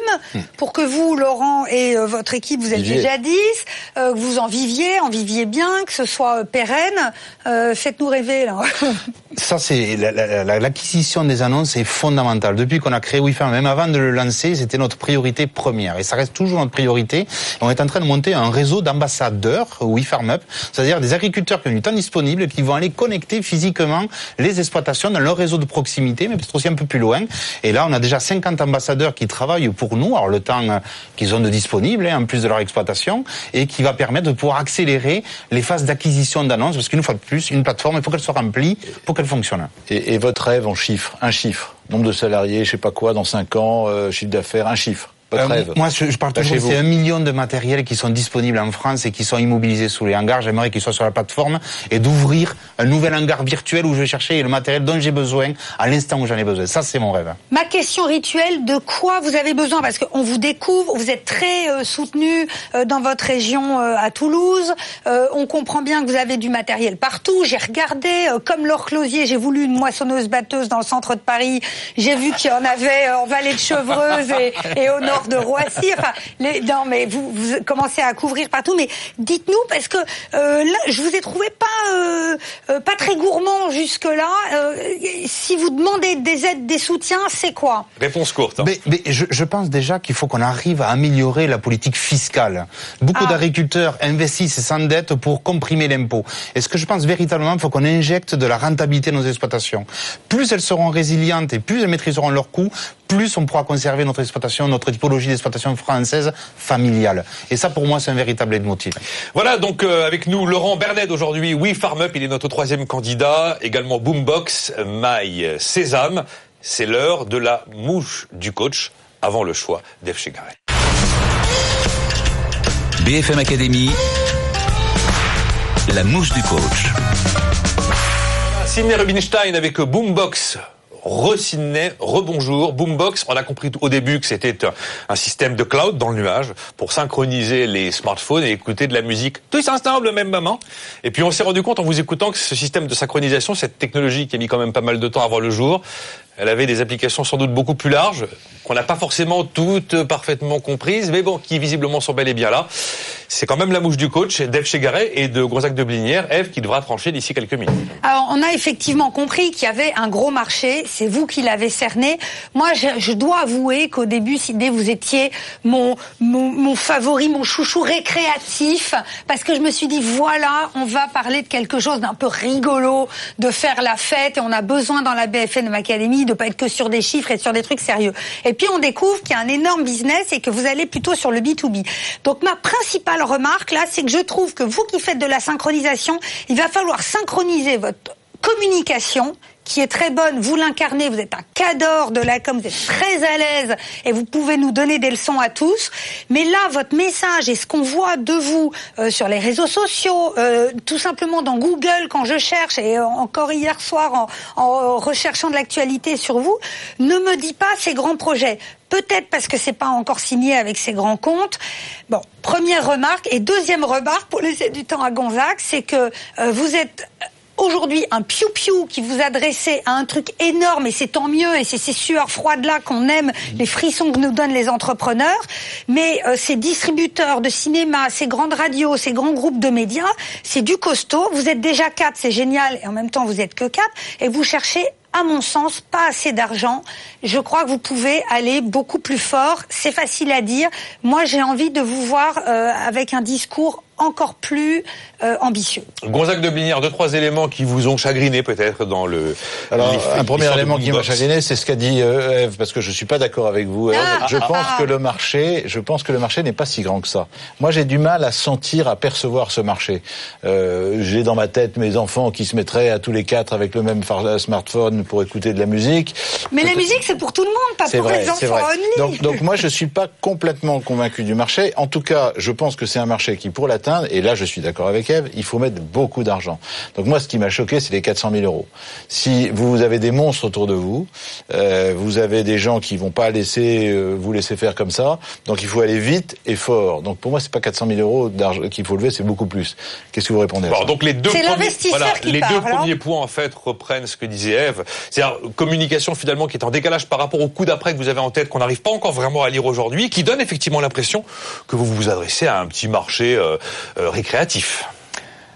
pour que vous, Laurent et euh, votre équipe, vous êtes déjà 10, euh, que vous en viviez, en viviez bien, que ce soit pérenne. Euh, Faites-nous rêver là. *laughs* Ça, c'est la- la- la- l'acquisition des annonces est fondamentale. Depuis qu'on a créé WeFarm, même avant de le lancer, c'était notre priorité première, et ça reste toujours notre priorité. On est en train de monter un réseau d'ambassadeurs WeFarm Up, c'est-à-dire des agriculteurs qui ont du temps disponible, qui vont aller connecter physiquement les exploitations dans leur réseau de proximité, mais peut-être aussi un peu plus loin. Et là, on a déjà 50 ambassadeurs qui travaillent pour nous, alors le temps euh, qu'ils ont de disponible, hein, en plus de leur exploitation, et qui va permettre de pouvoir accélérer les phases d'acquisition d'annonces, parce qu'une fois de plus, une plateforme, il faut qu'elle soit remplie pour qu'elle fonctionne. et, votre rêve en chiffres, un chiffre, nombre de salariés, je sais pas quoi, dans 5 ans, euh, chiffre d'affaires, un chiffre. Votre Euh, rêve. Moi, je, je parle toujours, c'est un million de matériels qui sont disponibles en France et qui sont immobilisés sous les hangars. J'aimerais qu'ils soient sur la plateforme et d'ouvrir un nouvel hangar virtuel où je vais chercher le matériel dont j'ai besoin à l'instant où j'en ai besoin. Ça, c'est mon rêve. Ma question rituelle, de quoi vous avez besoin? Parce qu'on vous découvre, vous êtes très euh, soutenu euh, dans votre région euh, à Toulouse. Euh, on comprend bien que vous avez du matériel partout. J'ai regardé, euh, comme Laure Closier, j'ai voulu une moissonneuse-batteuse dans le centre de Paris. J'ai vu qu'il y en avait euh, en vallée de Chevreuse et, et au nord de Roissy. Enfin, les, non, mais vous, vous commencez à couvrir partout. Mais dites-nous, parce que euh, là, je vous ai trouvé pas euh, euh, pas très gourmand jusque-là. Euh, si vous demandez des aides, des soutiens, c'est quoi? Réponse courte. hein. Mais, mais je, je pense déjà qu'il faut qu'on arrive à améliorer la politique fiscale. Beaucoup Ah. d'agriculteurs investissent sans dette pour comprimer l'impôt. Et ce que je pense véritablement, il faut qu'on injecte de la rentabilité dans nos exploitations? Plus elles seront résilientes et plus elles maîtriseront leurs coûts, plus on pourra conserver notre exploitation, notre typologie d'exploitation française familiale. Et ça, pour moi, c'est un véritable leitmotiv. Voilà donc euh, avec nous Laurent Bernet aujourd'hui, Oui Farm Up, il est notre troisième candidat, également Boombox, Maille, Sésame. C'est l'heure de la mouche du coach avant le choix Chegaray. BFM Academy, la mouche du coach. Sidney Rubinstein avec Boombox Re-Sydney, rebonjour. Boombox, on a compris au début que c'était un système de cloud dans le nuage pour synchroniser les smartphones et écouter de la musique tous ensemble au même moment. Et puis on s'est rendu compte en vous écoutant que ce système de synchronisation, cette technologie qui a mis quand même pas mal de temps à voir le jour, elle avait des applications sans doute beaucoup plus larges, qu'on n'a pas forcément toutes parfaitement comprises, mais bon, qui visiblement sont bel et bien là. C'est quand même la mouche du coach d'Eve Chegaray et de Gonzague de Blinière, Eve qui devra trancher d'ici quelques minutes. Alors, on a effectivement compris qu'il y avait un gros marché, c'est vous qui l'avez cerné. Moi, je, dois avouer qu'au début, Sidney, vous étiez mon, mon, mon favori, mon chouchou récréatif, parce que je me suis dit, voilà, on va parler de quelque chose d'un peu rigolo, de faire la fête, et on a besoin dans la BFM Academy de pas être que sur des chiffres et sur des trucs sérieux. Et puis on découvre qu'il y a un énorme business et que vous allez plutôt sur le B2B. Donc ma principale remarque là, c'est que je trouve que vous qui faites de la synchronisation, il va falloir synchroniser votre communication qui est très bonne, vous l'incarnez, vous êtes un cadre de la com, vous êtes très à l'aise et vous pouvez nous donner des leçons à tous. Mais là, votre message et ce qu'on voit de vous euh, sur les réseaux sociaux, euh, tout simplement dans Google quand je cherche et encore hier soir en, en recherchant de l'actualité sur vous, ne me dit pas ces grands projets. Peut-être parce que c'est pas encore signé avec ces grands comptes. Bon, première remarque et deuxième remarque pour laisser du temps à Gonzague, c'est que euh, vous êtes aujourd'hui un piou-piou qui vous adressait à un truc énorme, et c'est tant mieux, et c'est ces sueurs froides-là qu'on aime, les frissons que nous donnent les entrepreneurs, mais euh, ces distributeurs de cinéma, ces grandes radios, ces grands groupes de médias, c'est du costaud, vous êtes déjà quatre, c'est génial, et en même temps vous êtes que quatre, et vous cherchez à mon sens, pas assez d'argent. Je crois que vous pouvez aller beaucoup plus fort. C'est facile à dire. Moi, j'ai envie de vous voir euh, avec un discours encore plus euh, ambitieux. Gonzague de Blinière, deux, trois éléments qui vous ont chagriné peut-être dans le... Alors, un premier élément qui m'a chagriné, c'est ce qu'a dit euh, Eve, parce que je suis pas d'accord avec vous, Eve. Ah, je ah, pense ah. que le marché, je pense que le marché n'est pas si grand que ça. Moi, j'ai du mal à sentir, à percevoir ce marché. Euh, j'ai dans ma tête mes enfants qui se mettraient à tous les quatre avec le même phar- pour écouter de la musique. Mais la musique, c'est pour tout le monde, pas pour vrai, les enfants vrai. Donc, donc moi, je suis pas complètement convaincu du marché. En tout cas, je pense que c'est un marché qui, pour l'atteindre, et là, je suis d'accord avec Eve, il faut mettre beaucoup d'argent. Donc moi, ce qui m'a choqué, c'est les 400 000 euros. Si vous avez des monstres autour de vous, euh, vous avez des gens qui vont pas laisser euh, vous laisser faire comme ça. Donc il faut aller vite et fort. Donc pour moi, c'est pas 400 000 euros d'argent qu'il faut lever, c'est beaucoup plus. Qu'est-ce que vous répondez à Bon, ça? donc les deux C'est premiers, voilà, qui les parle, deux hein. premiers points en fait reprennent ce que disait Eve, c'est-à-dire communication finalement qui est en décalage par rapport au coup d'après que vous avez en tête qu'on n'arrive pas encore vraiment à lire aujourd'hui, qui donne effectivement l'impression que vous vous adressez à un petit marché euh, euh, récréatif.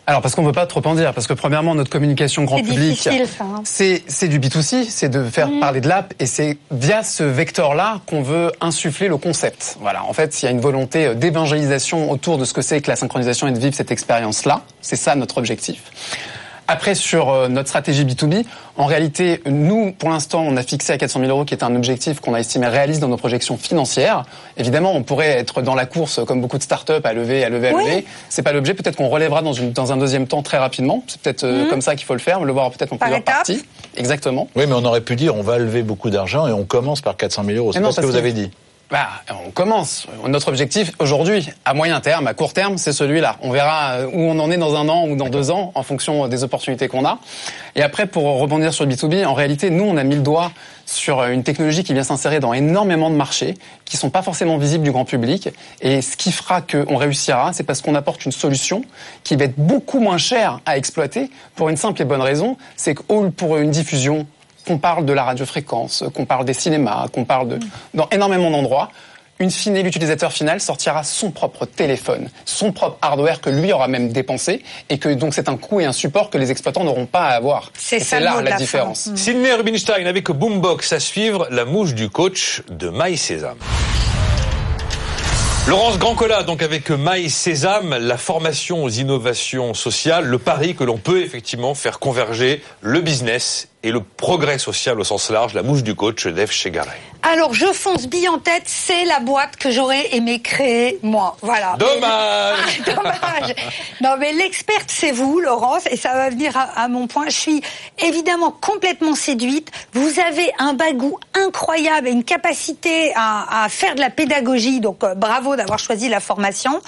Alors parce qu'on ne veut pas trop en dire, parce que premièrement notre communication grand public, hein. c'est du B2C, c'est de faire parler de l'app et c'est via ce vecteur-là qu'on veut insuffler le concept. Voilà, en fait il y a une volonté euh, d'évangélisation autour de ce que c'est que la synchronisation et de vivre cette expérience-là. C'est ça notre objectif. Après, sur euh, notre stratégie B2B, en réalité, nous, pour l'instant, on a fixé à 400 000 euros, qui est un objectif qu'on a estimé réaliste dans nos projections financières. Évidemment, on pourrait être dans la course, comme beaucoup de startups, à lever, à lever, à Oui. lever. C'est pas l'objet. Peut-être qu'on relèvera dans, une, dans un deuxième temps très rapidement. C'est peut-être euh, comme ça qu'il faut le faire, le voir peut-être en. Par plusieurs parties. Exactement. Oui, mais on aurait pu dire on va lever beaucoup d'argent et on commence par 400 000 euros. C'est pas ce que vous avez dit. Bah, on commence. Notre objectif aujourd'hui, à moyen terme, à court terme, c'est celui-là. On verra euh, où on en est dans un an ou dans deux ans, en fonction des opportunités qu'on a. Et après, pour rebondir sur le B2B, en réalité, nous, on a mis le doigt sur une technologie qui vient s'insérer dans énormément de marchés, qui sont pas forcément visibles du grand public. Et ce qui fera qu'on réussira, c'est parce qu'on apporte une solution qui va être beaucoup moins chère à exploiter pour une simple et bonne raison, c'est que pour une diffusion qu'on parle de la radiofréquence, qu'on parle des cinémas, qu'on parle de dans énormément d'endroits. Une fine, l'utilisateur final sortira son propre téléphone, son propre hardware que lui aura même dépensé, et que donc c'est un coût et un support que les exploitants n'auront pas à avoir. C'est ça le là la la différence. fin. Sydney Rubinstein avec Boombox à suivre, la mouche du coach de Maï Sésame. Laurence Grandcola, donc avec Maï Sésame, la formation aux innovations sociales, le pari que l'on peut effectivement faire converger le business et le progrès social au sens large, la mouche du coach d'Eve Chegaray. Alors, je fonce bille en tête, c'est la boîte que j'aurais aimé créer, moi. Voilà. Dommage *laughs* Ah, dommage. Non, mais l'experte, c'est vous, Laurence, et ça va venir à, à mon point. Je suis évidemment complètement séduite. Vous avez un bagou incroyable et une capacité à, à faire de la pédagogie, donc euh, bravo d'avoir choisi la formation.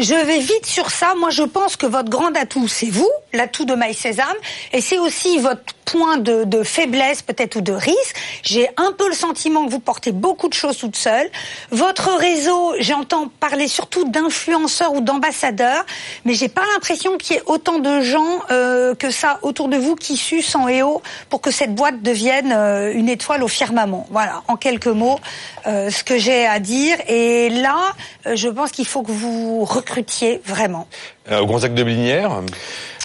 Je vais vite sur ça. Moi, je pense que votre grand atout, c'est vous, l'atout de My Sésame, et c'est aussi votre point de, de faiblesse peut-être ou de risque. J'ai un peu le sentiment que vous portez beaucoup de choses toute seule. Votre réseau, j'entends parler surtout d'influenceurs ou d'ambassadeurs, mais j'ai pas l'impression qu'il y ait autant de gens euh, que ça autour de vous qui sucent en et haut pour que cette boîte devienne euh, une étoile au firmament. Voilà, en quelques mots, euh, ce que j'ai à dire. Et là, euh, je pense qu'il faut que vous recrutiez vraiment. Euh, Gonzague de Blinière?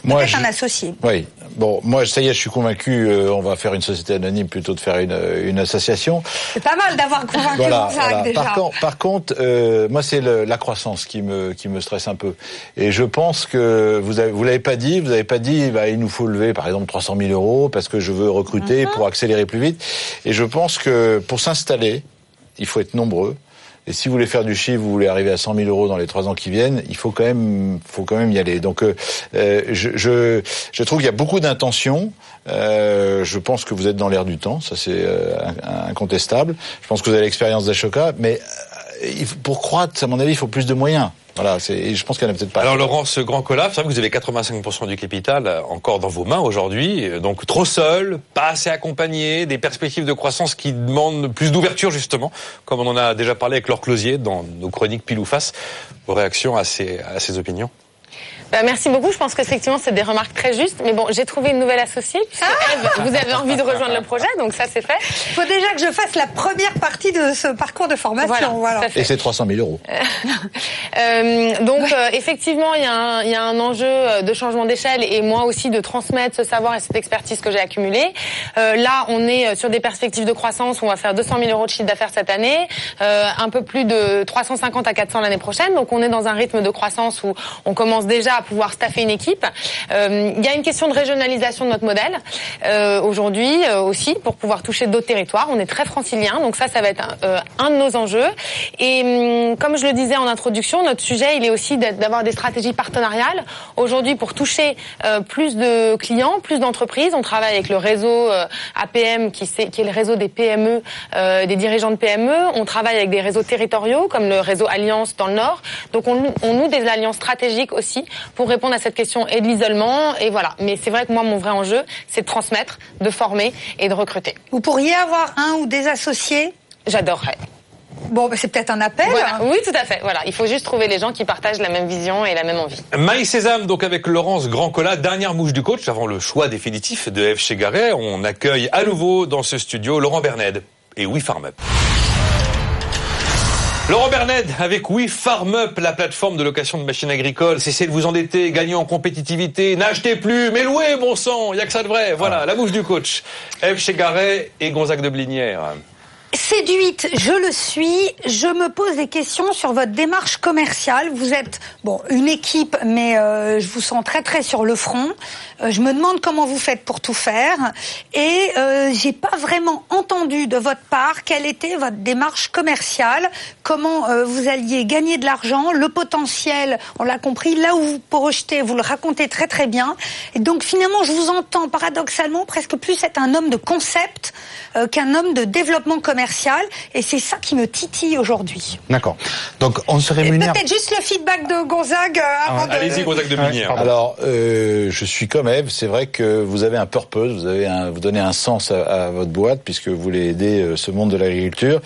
Moi, Peut-être je- un associé. Oui. Bon, moi, ça y est, je suis convaincu. euh, on va faire une société anonyme plutôt de faire une, une association. C'est pas mal d'avoir convaincu Voilà. Voilà. déjà. Par contre, par contre, euh, moi, c'est la croissance qui me qui me stresse un peu. Et je pense que vous avez, vous l'avez pas dit. Vous avez pas dit. Bah, il nous faut lever, par exemple, 300 000 euros parce que je veux recruter Mhm. pour accélérer plus vite. Et je pense que pour s'installer, il faut être nombreux. Et si vous voulez faire du chiffre, vous voulez arriver à 100 000 euros dans les trois ans qui viennent, il faut quand même, faut quand même y aller. Donc, euh, euh, je, je, je trouve qu'il y a beaucoup d'intentions. Euh, je pense que vous êtes dans l'air du temps, ça c'est euh, in- incontestable. Je pense que vous avez l'expérience d'Ashoka, mais pour croître, à mon avis, il faut plus de moyens. Voilà, et je pense qu'il n'y en a peut-être pas. Alors Laurent, ce grand collab, c'est vrai que vous avez 85% du capital encore dans vos mains aujourd'hui, euh, donc trop seul, pas assez accompagné, des perspectives de croissance qui demandent plus d'ouverture justement, comme on en a déjà parlé avec Laure Closier dans nos chroniques pile ou face. Vos réactions à ces, à ces opinions? Bah, merci beaucoup. Je pense qu'effectivement, c'est des remarques très justes. Mais bon, j'ai trouvé une nouvelle associée. puisque Eve, vous avez envie de rejoindre le projet, donc ça, c'est fait. Il faut déjà que je fasse la première partie de ce parcours de formation. Voilà, Voilà. Et c'est 300 000 euros. *laughs* Euh, donc euh, effectivement, il y, a un, il y a un enjeu de changement d'échelle et moi aussi de transmettre ce savoir et cette expertise que j'ai accumulée. Euh, là, on est sur des perspectives de croissance. On va faire 200 000 euros de chiffre d'affaires cette année, euh, un peu plus de 350 à 400 l'année prochaine. Donc on est dans un rythme de croissance où on commence déjà pouvoir staffer une équipe. Euh, il y a une question de régionalisation de notre modèle euh, aujourd'hui euh, aussi pour pouvoir toucher d'autres territoires. On est très francilien, donc ça, ça va être un, euh, un de nos enjeux. Et hum, comme je le disais en introduction, notre sujet, il est aussi d'avoir des stratégies partenariales. Aujourd'hui, pour toucher plus de clients, plus d'entreprises, on travaille avec le réseau APM, qui, est le réseau des PME, des dirigeants de PME. On travaille avec des réseaux territoriaux, comme le réseau Alliance dans le Nord. Donc, on, on noue des alliances stratégiques aussi pour répondre à cette question et de l'isolement. Et voilà. Mais c'est vrai que moi, mon vrai enjeu, c'est de transmettre, de former et de recruter. Vous pourriez avoir un ou des associés? J'adorerais. Bon, bah, c'est peut-être un appel. Voilà. Oui, tout à fait. Voilà. Il faut juste trouver les gens qui partagent la même vision et la même envie. Maï Sésame, donc avec Laurence Grand-Cola, dernière mouche du coach avant le choix définitif de F. Chegaray. On accueille à nouveau dans ce studio Laurent Berned et We Farm Up. Laurent Berned, avec We Farm Up, la plateforme de location de machines agricoles, cessez de vous endetter, gagnez en compétitivité, n'achetez plus, mais louez, bon sang, il a que ça de vrai. Voilà, la mouche du coach. F. Chegaray et Gonzague de Blinière. Séduite, je le suis. Je me pose des questions sur votre démarche commerciale. Vous êtes bon une équipe, mais euh, je vous sens très très sur le front. Euh, je me demande comment vous faites pour tout faire, et euh, j'ai pas vraiment entendu de votre part quelle était votre démarche commerciale, comment euh, vous alliez gagner de l'argent, le potentiel. On l'a compris. Là où vous projetez, vous le racontez très très bien. Et donc finalement, je vous entends paradoxalement presque plus être un homme de concept qu'un homme de développement commercial. Et c'est ça qui me titille aujourd'hui. D'accord. Donc on se rémunère. Peut-être juste le feedback de Gonzague euh, avant de... Allez-y, Gonzague de Blinière. Alors, euh, je suis comme Eve. C'est vrai que vous avez un purpose, vous avez un, vous donnez un sens à, à votre boîte puisque vous voulez aider euh, ce monde de l'agriculture.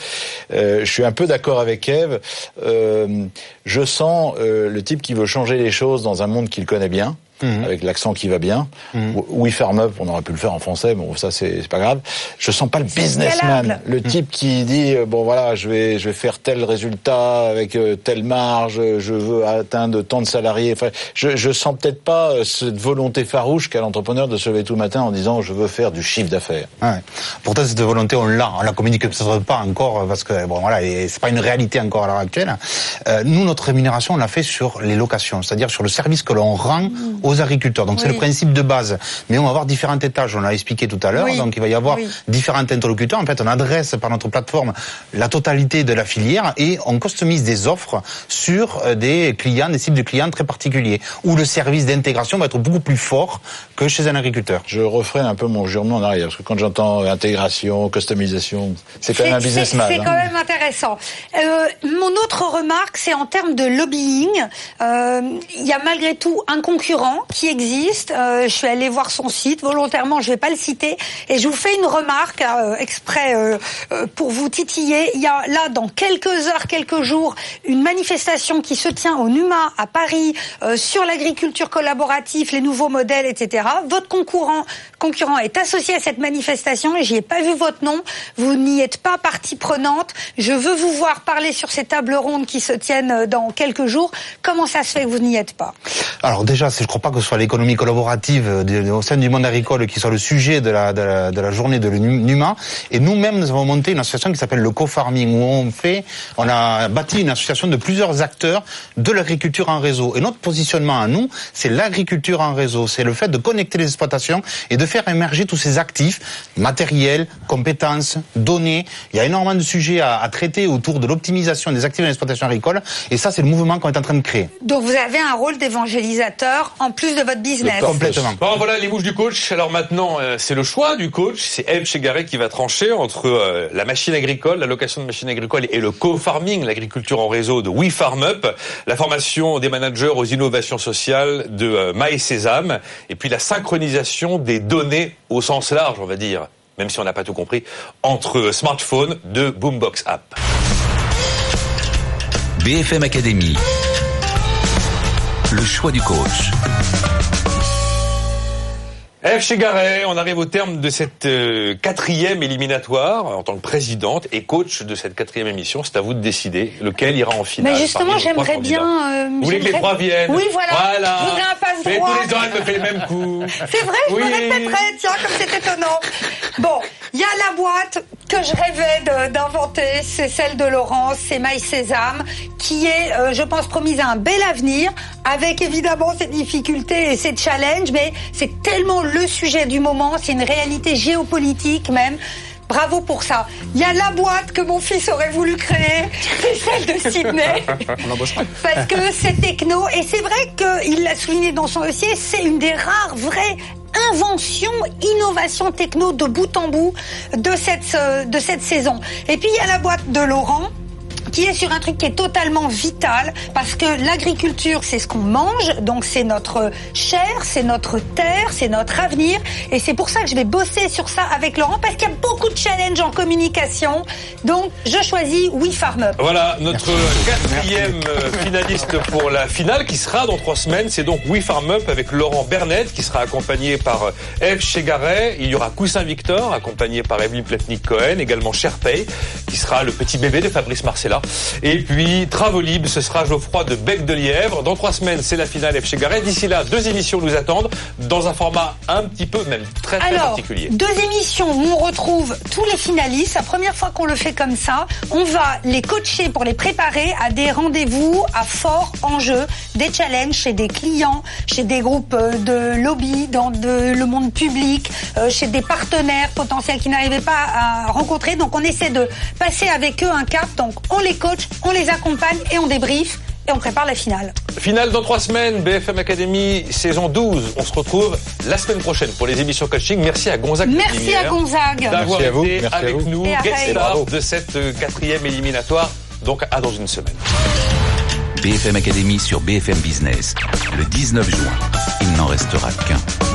Euh, je suis un peu d'accord avec Eve. Euh, je sens euh, le type qui veut changer les choses dans un monde qu'il connaît bien. Avec l'accent qui va bien. We Farm Up, on aurait pu le faire en français, bon ça c'est pas grave. Je sens pas le businessman, le type qui dit euh, bon voilà je vais je vais faire tel résultat avec euh, telle marge, je veux atteindre tant de salariés. Enfin, je je sens peut-être pas euh, cette volonté farouche qu'a l'entrepreneur de se lever tout le matin en disant je veux faire du chiffre d'affaires. Ouais. Pourtant, cette volonté, on l'a. On la communique peut-être pas encore parce que bon, voilà, et c'est pas une réalité encore à l'heure actuelle. Euh, nous, notre rémunération, on l'a fait sur les locations, c'est-à-dire sur le service que l'on rend aux agriculteurs. Donc c'est le principe de base. Mais on va avoir différents étages. On l'a expliqué tout à l'heure. Oui. Donc il va y avoir Oui. différents interlocuteurs. En fait, on adresse par notre plateforme la totalité de la filière et on customise des offres sur euh, des clients, des cibles de clients très particuliers, où le service d'intégration va être beaucoup plus fort que chez un agriculteur. Je referai un peu mon jurement en arrière parce que quand j'entends euh, intégration, customisation, c'est quand même un businessman. C'est hein. quand même intéressant. Euh, mon autre remarque, c'est en termes de lobbying. Euh, Il y a malgré tout un concurrent qui existe. Euh, je suis allée voir son site volontairement, je vais pas le citer, et je vous fais une remarque euh, exprès euh, euh, pour vous titiller. Il y a là dans quelques heures, quelques jours, une manifestation qui se tient au NUMA à Paris euh, sur l'agriculture collaborative, les nouveaux modèles, etc. Votre concurrent concurrent est associé à cette manifestation j'y ai pas vu votre nom. Vous n'y êtes pas partie prenante. Je veux vous voir parler sur ces tables rondes qui se tiennent euh, dans quelques jours. Comment ça se fait que vous n'y êtes pas? Alors déjà, je ne crois pas que ce soit l'économie collaborative euh, au sein du monde agricole qui soit le sujet de la, de la, de la journée de l'UMA. Et nous-mêmes, nous avons monté une association qui s'appelle le co-farming, où on fait, on a bâti une association de plusieurs acteurs de l'agriculture en réseau. Et notre positionnement à nous, c'est l'agriculture en réseau. C'est le fait de connecter les exploitations et de faire émerger tous ces actifs, matériels, compétences, données. Il y a énormément de sujets à, à traiter autour de l'optimisation des actifs dans l'exploitation agricole. Et ça, c'est le mouvement qu'on est en train de créer. Donc vous avez un rôle d'évangélisateur en plus de votre business. Complètement. Bon, voilà les mouches du coach. Alors maintenant, euh, c'est le choix du coach. C'est Eve Chegaré qui va trancher entre euh, la machine agricole, la location de machines agricoles et le co-farming, l'agriculture en réseau de We Farm Up, la formation des managers aux innovations sociales de euh, Maï Sésame, et puis la synchronisation des données au sens large, on va dire, même si on n'a pas tout compris, entre smartphones de Boombox App. BFM Academy. Le choix du coach. Eve Chegaray, on arrive au terme de cette euh, quatrième éliminatoire en tant que présidente et coach de cette quatrième émission. C'est à vous de décider lequel ira en finale. Mais justement, j'aimerais bien. euh, Vous voulez que les trois viennent Oui, voilà. Voilà. Je voudrais un passe Mais droit. tous les ans, elle me fait le même coup. C'est vrai, je Oui. me répéterai, tiens, comme c'est étonnant. Bon, il y a la boîte que je rêvais d'inventer, c'est celle de Laurence, c'est Maï Sésame, qui est, euh, je pense, promise à un bel avenir, avec évidemment ses difficultés et ses challenges, mais c'est tellement le sujet du moment, c'est une réalité géopolitique même. Bravo pour ça. Il y a la boîte que mon fils aurait voulu créer, *laughs* c'est celle de Sydney. *laughs* Parce que c'est techno, et c'est vrai qu'il l'a souligné dans son dossier, c'est une des rares vraies inventions, innovations techno de bout en bout de cette, euh, de cette saison. Et puis il y a la boîte de Laurent qui est sur un truc qui est totalement vital parce que l'agriculture c'est ce qu'on mange donc c'est notre chair, c'est notre terre, c'est notre avenir et c'est pour ça que je vais bosser sur ça avec Laurent parce qu'il y a beaucoup de challenges en communication donc je choisis Up. Voilà notre quatrième euh, finaliste pour la finale qui sera dans trois semaines. C'est donc We Farm Up avec Laurent Bernet qui sera accompagné par euh, Eve Chegaray. Il y aura Coussin Victor accompagné par Evelyne Pletnik-Cohen, également Sherpay qui sera le petit bébé de Fabrice Marcella. Et puis Travolib, ce sera Geoffroy de Bec de Lièvre. Dans trois semaines, c'est la finale Eve Chegaray. D'ici là, deux émissions nous attendent dans un format un petit peu même très très Alors, particulier. deux émissions où on retrouve tous les finalistes. La première fois qu'on le fait comme ça, on va les coacher pour les préparer à des rendez-vous à fort enjeu, des challenges chez des clients, chez des groupes euh, de lobby, dans de- le monde public, euh, chez des partenaires potentiels qui n'arrivaient pas à rencontrer. Donc on essaie de passer avec eux un cap. Donc on les coach, on les accompagne et on débrief et on prépare la finale. Finale dans trois semaines, BFM Academy saison 12. On se retrouve la semaine prochaine pour les émissions coaching. Merci à Gonzague. de Merci à Gonzague. D'avoir Merci à vous. été Merci avec vous. nous, guest de cette euh, quatrième éliminatoire. Donc à dans une semaine. BFM Academy sur BFM Business. Le 19 juin, il n'en restera qu'un.